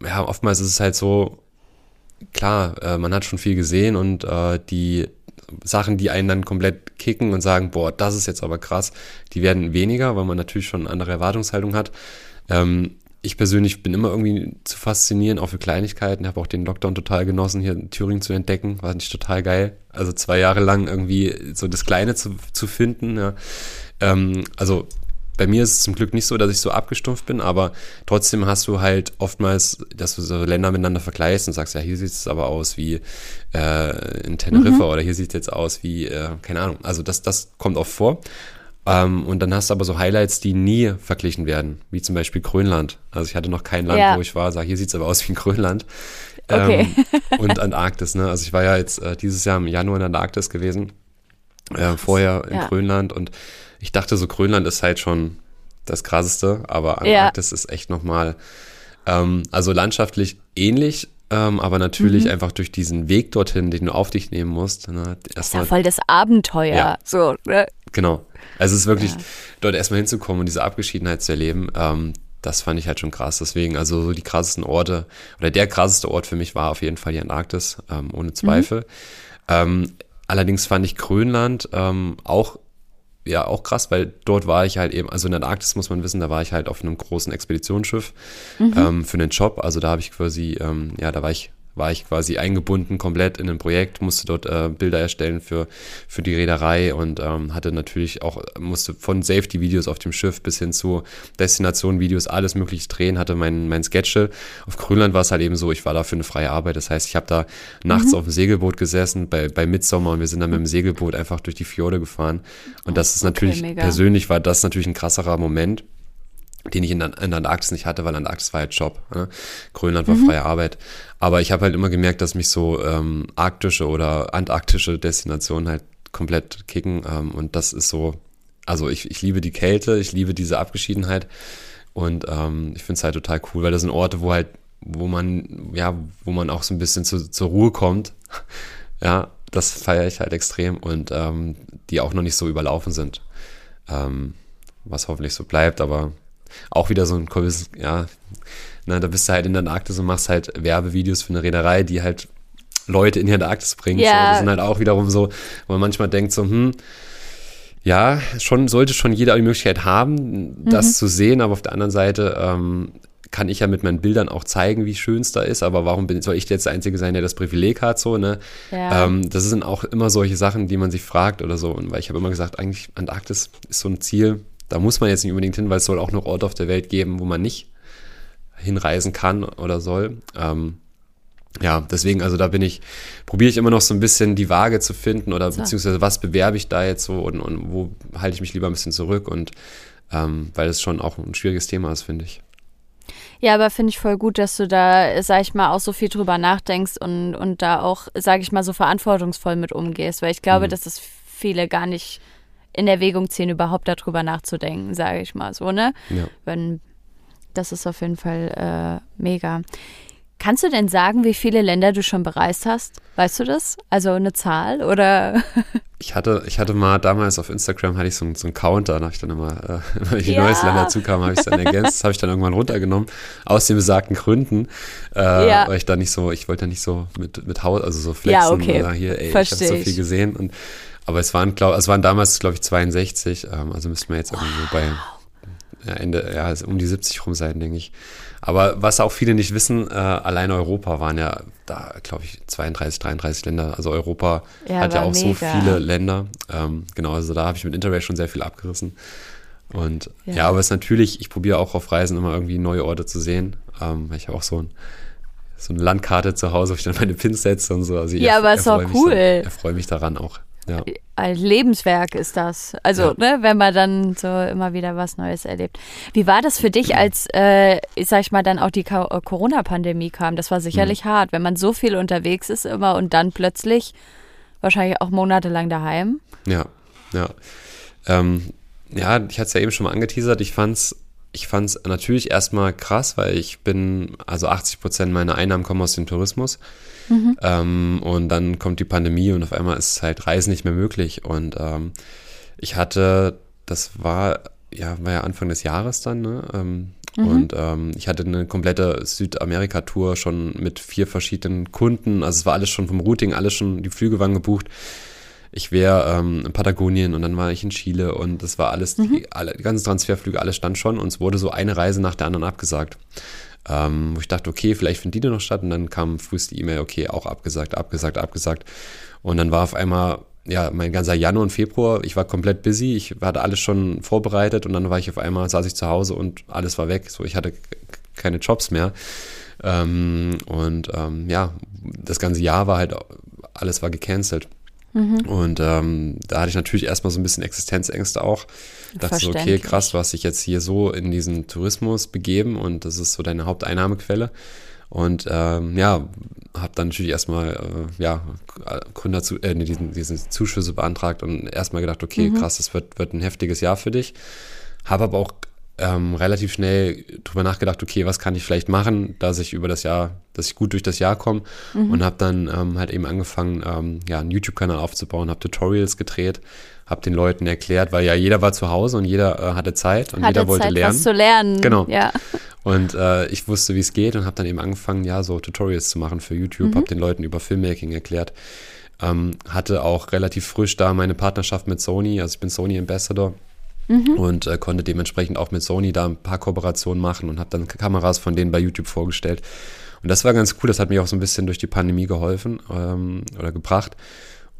ja, oftmals ist es halt so, klar, äh, man hat schon viel gesehen und äh, die Sachen, die einen dann komplett kicken und sagen, boah, das ist jetzt aber krass, die werden weniger, weil man natürlich schon eine andere Erwartungshaltung hat. Ähm, ich persönlich bin immer irgendwie zu faszinieren, auch für Kleinigkeiten. Habe auch den Lockdown total genossen, hier in Thüringen zu entdecken. War nicht total geil. Also zwei Jahre lang irgendwie so das Kleine zu, zu finden. Ja. Ähm, also bei mir ist es zum Glück nicht so, dass ich so abgestumpft bin, aber trotzdem hast du halt oftmals, dass du so Länder miteinander vergleichst und sagst, ja, hier sieht es aber aus wie äh, in Teneriffa mhm. oder hier sieht es jetzt aus wie, äh, keine Ahnung. Also das, das kommt oft vor. Ähm, und dann hast du aber so Highlights, die nie verglichen werden, wie zum Beispiel Grönland. Also ich hatte noch kein Land, ja. wo ich war, sag, hier sieht's aber aus wie in Grönland. Okay. Ähm, und Antarktis, ne? Also ich war ja jetzt äh, dieses Jahr im Januar in Antarktis gewesen, äh, vorher in ja. Grönland und ich dachte so, Grönland ist halt schon das krasseste, aber Antarktis ja. ist echt nochmal, ähm, also landschaftlich ähnlich, ähm, aber natürlich mhm. einfach durch diesen Weg dorthin, den du auf dich nehmen musst.
Ne, das ist ja voll das Abenteuer. Ja. So,
ne? Genau. Also es ist wirklich, ja. dort erstmal hinzukommen und diese Abgeschiedenheit zu erleben, ähm, das fand ich halt schon krass. Deswegen, also so die krassesten Orte, oder der krasseste Ort für mich war auf jeden Fall die Antarktis, ähm, ohne Zweifel. Mhm. Ähm, allerdings fand ich Grönland ähm, auch ja auch krass, weil dort war ich halt eben, also in der Antarktis muss man wissen, da war ich halt auf einem großen Expeditionsschiff mhm. ähm, für einen Job. Also da habe ich quasi, ähm, ja, da war ich war ich quasi eingebunden komplett in ein Projekt, musste dort äh, Bilder erstellen für, für die Reederei und ähm, hatte natürlich auch, musste von Safety-Videos auf dem Schiff bis hin zu Destination-Videos alles mögliche drehen, hatte mein, mein Sketche. Auf Grönland war es halt eben so, ich war da für eine freie Arbeit. Das heißt, ich habe da nachts mhm. auf dem Segelboot gesessen bei, bei Midsommer und wir sind dann mit dem Segelboot einfach durch die Fjorde gefahren. Und das ist natürlich, okay, persönlich war das natürlich ein krasserer Moment den ich in, in der Antarktis nicht hatte, weil Antarktis war halt Job. Ne? Grönland war mhm. freie Arbeit. Aber ich habe halt immer gemerkt, dass mich so ähm, arktische oder antarktische Destinationen halt komplett kicken. Ähm, und das ist so, also ich, ich liebe die Kälte, ich liebe diese Abgeschiedenheit. Und ähm, ich finde es halt total cool, weil das sind Orte, wo halt, wo man, ja, wo man auch so ein bisschen zu, zur Ruhe kommt. ja, das feiere ich halt extrem und ähm, die auch noch nicht so überlaufen sind. Ähm, was hoffentlich so bleibt, aber auch wieder so ein cooles, ja, na, da bist du halt in der Antarktis und machst halt Werbevideos für eine Reederei, die halt Leute in die Antarktis bringt. Ja. So, das sind halt auch wiederum so, wo man manchmal denkt so, hm, ja, schon sollte schon jeder die Möglichkeit haben, das mhm. zu sehen, aber auf der anderen Seite ähm, kann ich ja mit meinen Bildern auch zeigen, wie schön es da ist, aber warum bin, soll ich jetzt der Einzige sein, der das Privileg hat, so, ne? Ja. Ähm, das sind auch immer solche Sachen, die man sich fragt oder so. Und weil ich habe immer gesagt, eigentlich Antarktis ist so ein Ziel, da muss man jetzt nicht unbedingt hin, weil es soll auch noch Orte auf der Welt geben, wo man nicht hinreisen kann oder soll. Ähm, ja, deswegen, also da bin ich, probiere ich immer noch so ein bisschen die Waage zu finden oder so. beziehungsweise was bewerbe ich da jetzt so und, und wo halte ich mich lieber ein bisschen zurück und ähm, weil es schon auch ein schwieriges Thema ist, finde ich.
Ja, aber finde ich voll gut, dass du da, sag ich mal, auch so viel drüber nachdenkst und, und da auch, sag ich mal, so verantwortungsvoll mit umgehst, weil ich glaube, mhm. dass das viele gar nicht in Erwägung ziehen, überhaupt darüber nachzudenken, sage ich mal so, ne? Ja. Wenn, das ist auf jeden Fall äh, mega. Kannst du denn sagen, wie viele Länder du schon bereist hast? Weißt du das? Also eine Zahl oder?
ich hatte, ich hatte mal damals auf Instagram hatte ich so, so einen Counter, da habe ich dann immer, äh, wenn ich ja. neues Land dazu kam, habe ich es dann ergänzt, das habe ich dann irgendwann runtergenommen, aus den besagten Gründen, äh, ja. weil ich da nicht so, ich wollte da nicht so mit, mit Haut, also so flexen ja, okay. oder hier, ey, Versteh ich habe so viel gesehen und aber es waren, glaube es waren damals, glaube ich, 62. Ähm, also müssten wir jetzt wow. irgendwo bei ja, Ende, ja, um die 70 rum sein, denke ich. Aber was auch viele nicht wissen, äh, allein Europa waren ja da, glaube ich, 32, 33 Länder. Also Europa ja, hat ja auch mega. so viele Länder. Ähm, genau, also da habe ich mit Interrail schon sehr viel abgerissen. Und ja, ja aber es ist natürlich, ich probiere auch auf Reisen immer irgendwie neue Orte zu sehen. Ähm, ich habe auch so ein so eine Landkarte zu Hause, wo ich dann meine Pins setze und so. Also
ja, aber ist auch cool.
Ich freue mich daran auch. Ja.
Ein Lebenswerk ist das. Also, ja. ne, wenn man dann so immer wieder was Neues erlebt. Wie war das für dich, als, äh, sag ich mal, dann auch die äh, Corona-Pandemie kam? Das war sicherlich mhm. hart, wenn man so viel unterwegs ist immer und dann plötzlich wahrscheinlich auch monatelang daheim.
Ja, ja. Ähm, ja, ich hatte es ja eben schon mal angeteasert. Ich fand's, ich fand's natürlich erstmal krass, weil ich bin, also 80 Prozent meiner Einnahmen kommen aus dem Tourismus. Mhm. Ähm, und dann kommt die Pandemie und auf einmal ist halt Reisen nicht mehr möglich. Und ähm, ich hatte, das war ja, war ja Anfang des Jahres dann, ne? Ähm, mhm. Und ähm, ich hatte eine komplette Südamerika-Tour schon mit vier verschiedenen Kunden. Also es war alles schon vom Routing, alles schon, die Flüge waren gebucht. Ich wäre ähm, in Patagonien und dann war ich in Chile und das war alles, mhm. die, alle, die ganzen Transferflüge, alles stand schon und es wurde so eine Reise nach der anderen abgesagt. Ähm, wo ich dachte, okay, vielleicht findet die noch statt und dann kam frühest die E-Mail, okay, auch abgesagt, abgesagt, abgesagt. Und dann war auf einmal ja, mein ganzer Januar und Februar, ich war komplett busy, ich hatte alles schon vorbereitet und dann war ich auf einmal, saß ich zu Hause und alles war weg. So, ich hatte keine Jobs mehr. Ähm, und ähm, ja, das ganze Jahr war halt, alles war gecancelt. Mhm. Und ähm, da hatte ich natürlich erstmal so ein bisschen Existenzängste auch. Dachte so, okay, krass, du hast dich jetzt hier so in diesen Tourismus begeben und das ist so deine Haupteinnahmequelle. Und ähm, ja, habe dann natürlich erstmal äh, ja, Gründer zu, äh, diesen, diesen Zuschüsse beantragt und erstmal gedacht, okay, mhm. krass, das wird, wird ein heftiges Jahr für dich. Habe aber auch ähm, relativ schnell drüber nachgedacht, okay, was kann ich vielleicht machen, dass ich über das Jahr, dass ich gut durch das Jahr komme mhm. und habe dann ähm, halt eben angefangen, ähm, ja, einen YouTube-Kanal aufzubauen, habe Tutorials gedreht, habe den Leuten erklärt, weil ja jeder war zu Hause und jeder äh, hatte Zeit und hatte jeder wollte Zeit, lernen.
Was zu lernen.
Genau.
Ja.
Und äh, ich wusste, wie es geht und habe dann eben angefangen, ja, so Tutorials zu machen für YouTube, mhm. habe den Leuten über Filmmaking erklärt. Ähm, hatte auch relativ frisch da meine Partnerschaft mit Sony, also ich bin Sony Ambassador. Mhm. Und äh, konnte dementsprechend auch mit Sony da ein paar Kooperationen machen und habe dann Kameras von denen bei YouTube vorgestellt. Und das war ganz cool, das hat mir auch so ein bisschen durch die Pandemie geholfen ähm, oder gebracht.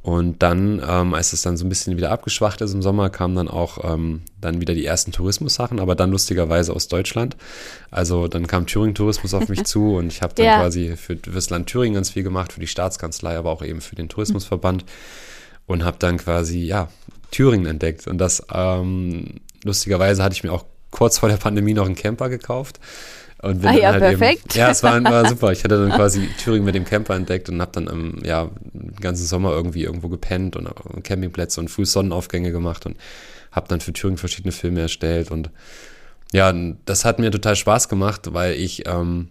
Und dann, ähm, als es dann so ein bisschen wieder abgeschwacht ist im Sommer, kamen dann auch ähm, dann wieder die ersten Tourismussachen, aber dann lustigerweise aus Deutschland. Also dann kam Thüringen-Tourismus auf mich zu und ich habe dann ja. quasi für, für das Land Thüringen ganz viel gemacht, für die Staatskanzlei, aber auch eben für den Tourismusverband und habe dann quasi, ja, Thüringen entdeckt. Und das, ähm, lustigerweise hatte ich mir auch kurz vor der Pandemie noch einen Camper gekauft und bin
ah, ja,
halt
perfekt.
Eben, ja, es war, war, super. Ich hatte dann quasi Thüringen mit dem Camper entdeckt und habe dann ähm, ja, den ganzen Sommer irgendwie irgendwo gepennt und äh, Campingplätze und früh Sonnenaufgänge gemacht und habe dann für Thüringen verschiedene Filme erstellt. Und ja, das hat mir total Spaß gemacht, weil ich, ähm,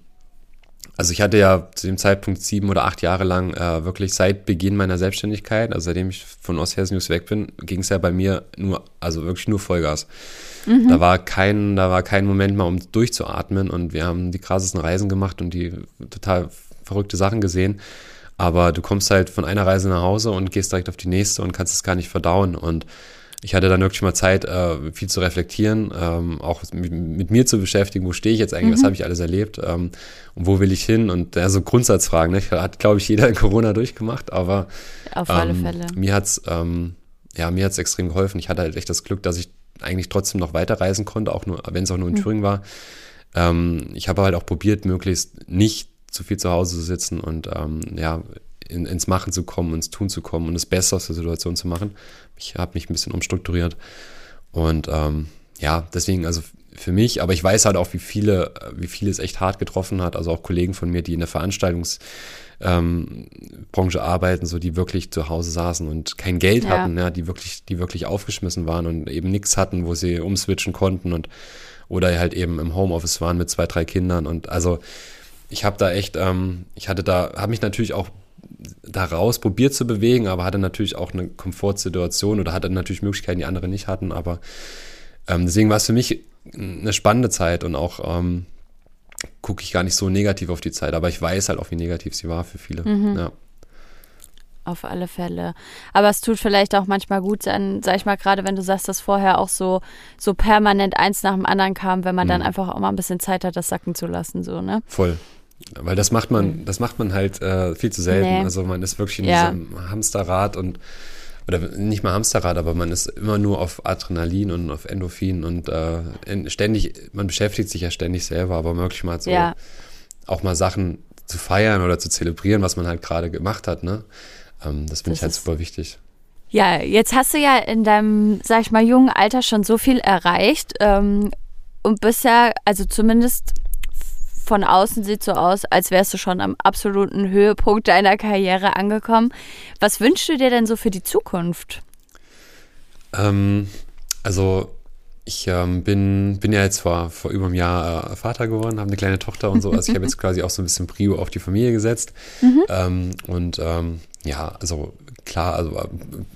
also ich hatte ja zu dem Zeitpunkt sieben oder acht Jahre lang äh, wirklich seit Beginn meiner Selbstständigkeit, also seitdem ich von Osthessen News weg bin, ging es ja bei mir nur, also wirklich nur Vollgas. Mhm. Da war kein, da war kein Moment mal, um durchzuatmen und wir haben die krassesten Reisen gemacht und die total verrückte Sachen gesehen. Aber du kommst halt von einer Reise nach Hause und gehst direkt auf die nächste und kannst es gar nicht verdauen. Und ich hatte dann wirklich mal Zeit, äh, viel zu reflektieren, ähm, auch mit, mit, mir zu beschäftigen, wo stehe ich jetzt eigentlich, mhm. was habe ich alles erlebt ähm, und wo will ich hin und ja, so Grundsatzfragen, ne? hat glaube ich jeder in Corona durchgemacht, aber
auf alle ähm, Fälle.
mir hat's ähm, ja mir hat's extrem geholfen. Ich hatte halt echt das Glück, dass ich eigentlich trotzdem noch weiterreisen konnte, auch nur, wenn es auch nur in mhm. Thüringen war. Ähm, ich habe halt auch probiert, möglichst nicht zu viel zu Hause zu sitzen und ja, in, ins Machen zu kommen, ins Tun zu kommen und das Beste aus der Situation zu machen. Ich habe mich ein bisschen umstrukturiert. Und ähm, ja, deswegen, also für mich, aber ich weiß halt auch, wie viele, wie viele es echt hart getroffen hat. Also auch Kollegen von mir, die in der Veranstaltungs- ähm, arbeiten, so die wirklich zu Hause saßen und kein Geld ja. hatten, ja, die wirklich, die wirklich aufgeschmissen waren und eben nichts hatten, wo sie umswitchen konnten und oder halt eben im Homeoffice waren mit zwei, drei Kindern und also ich habe da echt, ähm, ich hatte da, habe mich natürlich auch daraus probiert zu bewegen, aber hatte natürlich auch eine Komfortsituation oder hatte natürlich Möglichkeiten, die andere nicht hatten, aber ähm, deswegen war es für mich eine spannende Zeit und auch ähm, gucke ich gar nicht so negativ auf die Zeit, aber ich weiß halt auch, wie negativ sie war für viele. Mhm. Ja.
Auf alle Fälle. Aber es tut vielleicht auch manchmal gut sein, sag ich mal, gerade wenn du sagst, dass vorher auch so, so permanent eins nach dem anderen kam, wenn man mhm. dann einfach auch mal ein bisschen Zeit hat, das sacken zu lassen, so, ne?
Voll. Weil das macht man, mhm. das macht man halt äh, viel zu selten. Nee. Also man ist wirklich in ja. diesem Hamsterrad und oder nicht mal Hamsterrad, aber man ist immer nur auf Adrenalin und auf Endorphin und äh, ständig, man beschäftigt sich ja ständig selber, aber wirklich mal so ja. auch mal Sachen zu feiern oder zu zelebrieren, was man halt gerade gemacht hat, ne? Ähm, das finde ich halt super wichtig.
Ja, jetzt hast du ja in deinem, sag ich mal, jungen Alter schon so viel erreicht ähm, und bist ja, also zumindest von außen sieht so aus, als wärst du schon am absoluten Höhepunkt deiner Karriere angekommen. Was wünschst du dir denn so für die Zukunft?
Ähm, also ich ähm, bin, bin ja jetzt vor, vor über einem Jahr äh, Vater geworden, habe eine kleine Tochter und so. Also ich habe jetzt quasi auch so ein bisschen Prio auf die Familie gesetzt. Mhm. Ähm, und ähm, ja, also klar, also äh,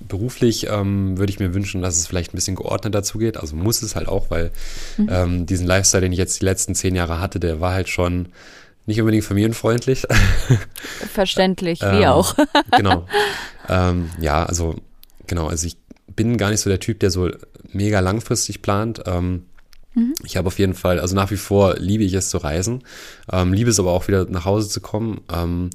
beruflich ähm, würde ich mir wünschen, dass es vielleicht ein bisschen geordneter zugeht. Also muss es halt auch, weil mhm. ähm, diesen Lifestyle, den ich jetzt die letzten zehn Jahre hatte, der war halt schon nicht unbedingt familienfreundlich.
Verständlich, wie ähm, auch.
genau. Ähm, ja, also genau, also ich bin gar nicht so der Typ, der so mega langfristig plant. Ähm, mhm. Ich habe auf jeden Fall, also nach wie vor liebe ich es zu reisen, ähm, liebe es aber auch wieder nach Hause zu kommen. Ähm,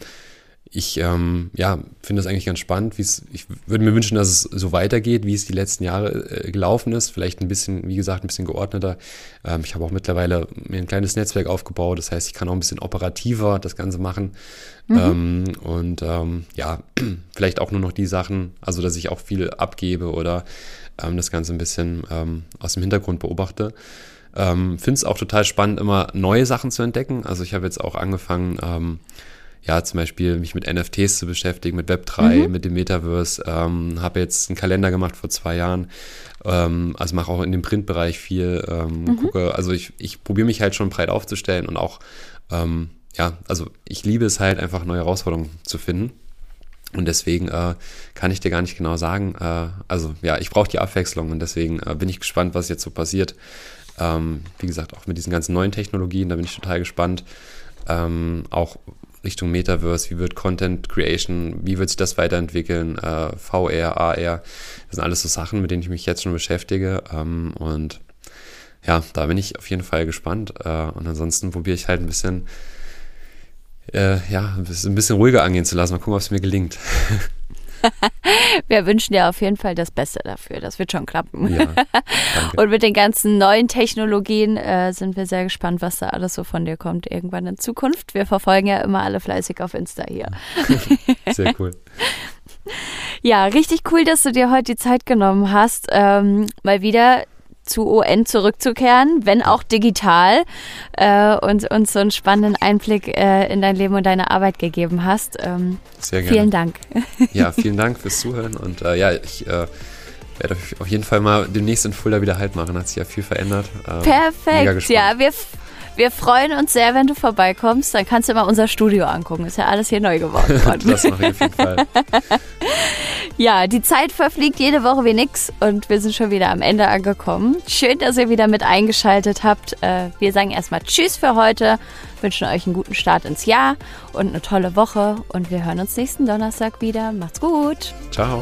ich ähm, ja, finde das eigentlich ganz spannend. Wie's, ich würde mir wünschen, dass es so weitergeht, wie es die letzten Jahre äh, gelaufen ist. Vielleicht ein bisschen, wie gesagt, ein bisschen geordneter. Ähm, ich habe auch mittlerweile mir ein kleines Netzwerk aufgebaut. Das heißt, ich kann auch ein bisschen operativer das Ganze machen. Mhm. Ähm, und ähm, ja, vielleicht auch nur noch die Sachen, also dass ich auch viel abgebe oder ähm, das Ganze ein bisschen ähm, aus dem Hintergrund beobachte. Finde es auch total spannend, immer neue Sachen zu entdecken. Also ich habe jetzt auch angefangen, ähm, ja, zum Beispiel mich mit NFTs zu beschäftigen, mit Web3, mhm. mit dem Metaverse. Ähm, habe jetzt einen Kalender gemacht vor zwei Jahren. Ähm, also mache auch in dem Printbereich viel. Ähm, mhm. Gucke, also ich, ich probiere mich halt schon breit aufzustellen und auch, ähm, ja, also ich liebe es halt einfach neue Herausforderungen zu finden. Und deswegen äh, kann ich dir gar nicht genau sagen. Äh, also ja, ich brauche die Abwechslung und deswegen äh, bin ich gespannt, was jetzt so passiert. Ähm, wie gesagt, auch mit diesen ganzen neuen Technologien, da bin ich total gespannt. Ähm, auch Richtung Metaverse, wie wird Content Creation, wie wird sich das weiterentwickeln, äh, VR, AR, das sind alles so Sachen, mit denen ich mich jetzt schon beschäftige ähm, und ja, da bin ich auf jeden Fall gespannt äh, und ansonsten probiere ich halt ein bisschen äh, ja, ein bisschen ruhiger angehen zu lassen, mal gucken, ob es mir gelingt.
Wir wünschen dir auf jeden Fall das Beste dafür. Das wird schon klappen. Ja, und mit den ganzen neuen Technologien äh, sind wir sehr gespannt, was da alles so von dir kommt irgendwann in Zukunft. Wir verfolgen ja immer alle fleißig auf Insta hier.
Sehr cool.
Ja, richtig cool, dass du dir heute die Zeit genommen hast, ähm, mal wieder zu ON zurückzukehren, wenn auch digital, äh, und uns so einen spannenden Einblick äh, in dein Leben und deine Arbeit gegeben hast. Ähm,
Sehr gerne.
Vielen Dank.
Ja, vielen Dank fürs Zuhören und äh, ja, ich äh, werde auf jeden Fall mal demnächst in Fulda wieder Halt machen. Hat sich ja viel verändert.
Ähm, Perfekt, ja, wir wir freuen uns sehr, wenn du vorbeikommst. Dann kannst du mal unser Studio angucken. Ist ja alles hier neu geworden.
das mache ich auf jeden Fall.
ja, die Zeit verfliegt jede Woche wie nix und wir sind schon wieder am Ende angekommen. Schön, dass ihr wieder mit eingeschaltet habt. Äh, wir sagen erstmal Tschüss für heute, wünschen euch einen guten Start ins Jahr und eine tolle Woche und wir hören uns nächsten Donnerstag wieder. Macht's gut.
Ciao.